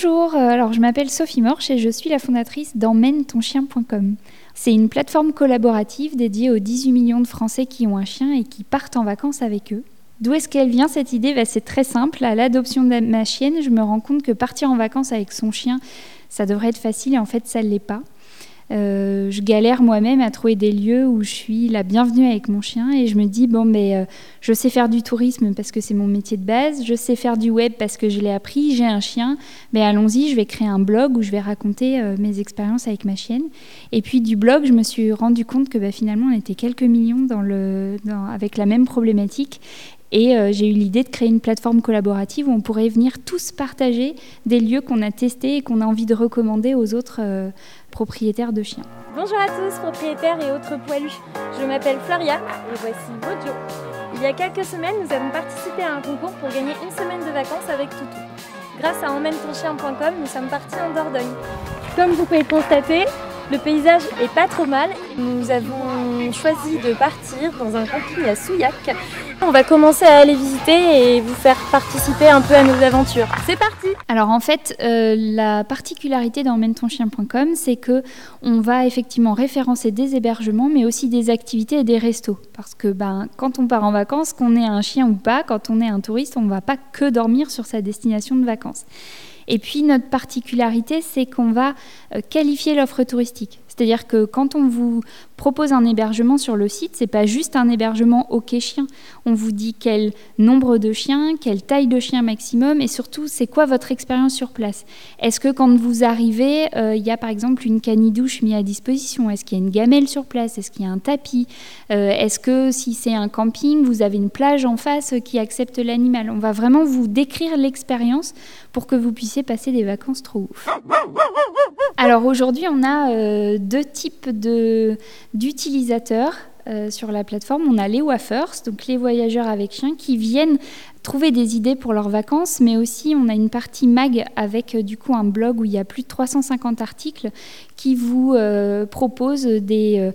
Bonjour, euh, alors je m'appelle Sophie Morche et je suis la fondatrice d'emmène-ton-chien.com. C'est une plateforme collaborative dédiée aux 18 millions de Français qui ont un chien et qui partent en vacances avec eux. D'où est-ce qu'elle vient cette idée? Bah, C'est très simple. À l'adoption de ma chienne, je me rends compte que partir en vacances avec son chien, ça devrait être facile et en fait, ça ne l'est pas. Euh, je galère moi-même à trouver des lieux où je suis la bienvenue avec mon chien et je me dis bon mais euh, je sais faire du tourisme parce que c'est mon métier de base, je sais faire du web parce que je l'ai appris, j'ai un chien, mais allons-y, je vais créer un blog où je vais raconter euh, mes expériences avec ma chienne. Et puis du blog, je me suis rendu compte que bah, finalement on était quelques millions avec la même problématique. Et j'ai eu l'idée de créer une plateforme collaborative où on pourrait venir tous partager des lieux qu'on a testés et qu'on a envie de recommander aux autres propriétaires de chiens. Bonjour à tous, propriétaires et autres poilus. Je m'appelle Floria et voici Bojo. Il y a quelques semaines, nous avons participé à un concours pour gagner une semaine de vacances avec Toutou. Grâce à emmène-ton-chien.com, nous sommes partis en Dordogne. Comme vous pouvez le constater, le paysage est pas trop mal. Nous avons choisi de partir dans un camping à Souillac on va commencer à aller visiter et vous faire participer un peu à nos aventures. C'est parti Alors en fait, euh, la particularité d'emmène-ton-chien.com, c'est que on va effectivement référencer des hébergements, mais aussi des activités et des restos. Parce que ben, quand on part en vacances, qu'on ait un chien ou pas, quand on est un touriste, on ne va pas que dormir sur sa destination de vacances. Et puis notre particularité, c'est qu'on va euh, qualifier l'offre touristique. C'est-à-dire que quand on vous propose un hébergement sur le site, c'est pas juste un hébergement OK chien. On vous dit quel nombre de chiens, quelle taille de chien maximum et surtout c'est quoi votre expérience sur place? Est-ce que quand vous arrivez, euh, il y a par exemple une canne-douche mise à disposition? Est-ce qu'il y a une gamelle sur place? Est-ce qu'il y a un tapis? Euh, Est-ce que si c'est un camping, vous avez une plage en face qui accepte l'animal? On va vraiment vous décrire l'expérience pour que vous puissiez passer des vacances trop ouf. Alors aujourd'hui, on a euh, deux types d'utilisateurs euh, sur la plateforme. On a les waffers, donc les voyageurs avec chien, qui viennent trouver des idées pour leurs vacances, mais aussi on a une partie mag avec euh, du coup un blog où il y a plus de 350 articles qui vous proposent des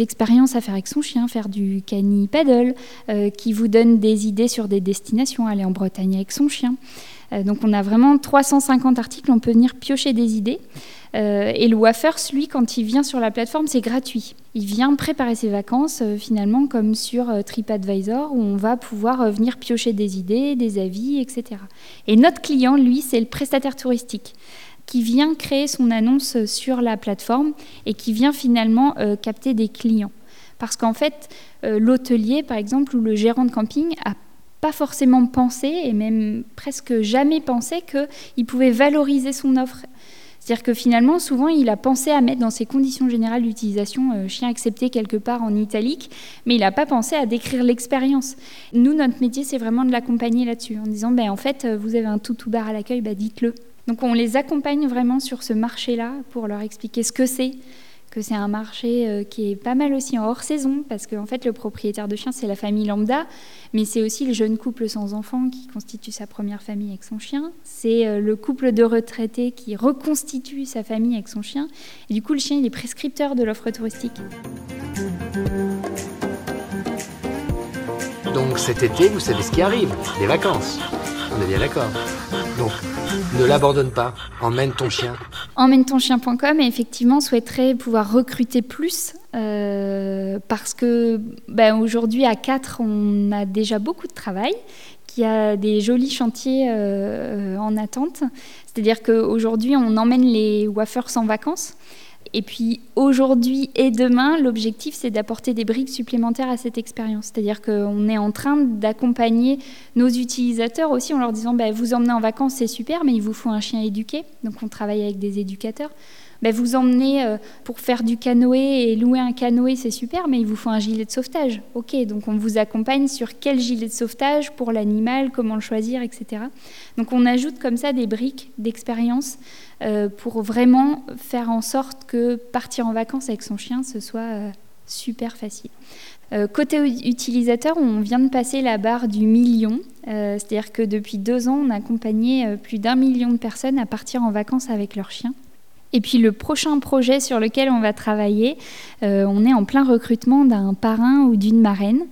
expériences à faire avec son chien, faire du cani paddle, qui vous donne des idées sur des destinations, aller en Bretagne avec son chien. Donc on a vraiment 350 articles, on peut venir piocher des idées. Euh, et le Wafers, lui, quand il vient sur la plateforme, c'est gratuit. Il vient préparer ses vacances, euh, finalement, comme sur euh, TripAdvisor, où on va pouvoir venir piocher des idées, des avis, etc. Et notre client, lui, c'est le prestataire touristique qui vient créer son annonce sur la plateforme et qui vient finalement capter des clients. Parce qu'en fait, l'hôtelier, par exemple, ou le gérant de camping a pas forcément pensé, et même presque jamais pensé, qu'il pouvait valoriser son offre c'est-à-dire que finalement, souvent, il a pensé à mettre dans ses conditions générales d'utilisation euh, chien accepté quelque part en italique, mais il n'a pas pensé à décrire l'expérience. Nous, notre métier, c'est vraiment de l'accompagner là-dessus, en disant, ben, en fait, euh, vous avez un tout bar à l'accueil, ben, dites-le. Donc on les accompagne vraiment sur ce marché-là pour leur expliquer ce que c'est, que c'est un marché euh, qui est pas mal aussi en hors saison, parce qu'en fait, le propriétaire de chien, c'est la famille lambda, mais c'est aussi le jeune couple sans enfant qui constitue sa première famille avec son chien, c'est euh, le couple de retraités qui reconstitue sa famille avec son chien, et du coup, le chien, il est prescripteur de l'offre touristique. Donc cet été, vous savez ce qui arrive, les vacances. On est bien d'accord. Donc, ne l'abandonne pas, emmène ton chien. Emmène ton chien.com et effectivement souhaiterait pouvoir recruter plus euh, parce que ben, aujourd'hui à 4 on a déjà beaucoup de travail qu'il y a des jolis chantiers euh, en attente. C'est-à-dire qu'aujourd'hui, on emmène les wafers en vacances. Et puis aujourd'hui et demain, l'objectif, c'est d'apporter des briques supplémentaires à cette expérience. C'est-à-dire qu'on est en train d'accompagner nos utilisateurs aussi en leur disant, bah, vous emmenez en vacances, c'est super, mais il vous faut un chien éduqué. Donc on travaille avec des éducateurs. Bah, vous emmenez euh, pour faire du canoë et louer un canoë, c'est super, mais il vous faut un gilet de sauvetage. Ok, donc on vous accompagne sur quel gilet de sauvetage pour l'animal, comment le choisir, etc. Donc on ajoute comme ça des briques d'expérience euh, pour vraiment faire en sorte que partir en vacances avec son chien, ce soit, euh, super facile. Côté utilisateur, on vient de passer la barre du million. C'est-à-dire que depuis deux ans, on a accompagné plus d'un million de personnes à partir en vacances avec leurs chiens. Et puis le prochain projet sur lequel on va travailler, on est en plein recrutement d'un parrain ou d'une marraine.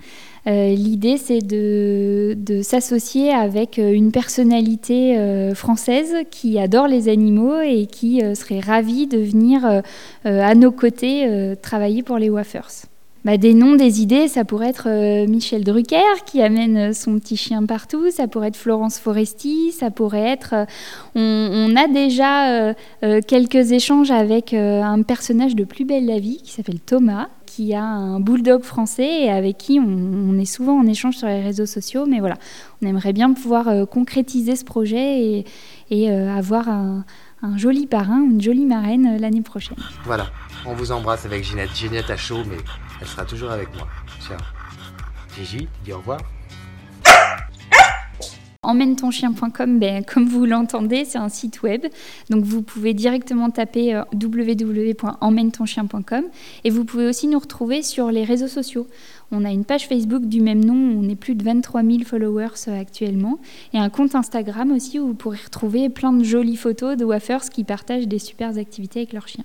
L'idée, c'est de, s'associer avec une personnalité française qui adore les animaux et qui serait ravie de venir à nos côtés travailler pour les Wafers. Bah, des noms, des idées, ça pourrait être euh, Michel Drucker qui amène son petit chien partout, ça pourrait être Florence Foresti, ça pourrait être... Euh, on, a déjà euh, quelques échanges avec un personnage de Plus belle la vie qui s'appelle Thomas, qui a un bulldog français et avec qui on, est souvent en échange sur les réseaux sociaux. Mais voilà, on aimerait bien pouvoir concrétiser ce projet et, avoir un, un joli parrain, une jolie marraine l'année prochaine. Voilà, on vous embrasse avec Ginette. Ginette a chaud, mais elle sera toujours avec moi. Tiens. Gigi, dis au revoir. Emmène-ton-chien.com, ben, comme vous l'entendez, c'est un site web. Donc vous pouvez directement taper euh, www.emmène-ton-chien.com et vous pouvez aussi nous retrouver sur les réseaux sociaux. On a une page Facebook du même nom, on est plus de 23 000 followers euh, actuellement, et un compte Instagram aussi où vous pourrez retrouver plein de jolies photos de waffers qui partagent des super activités avec leurs chiens.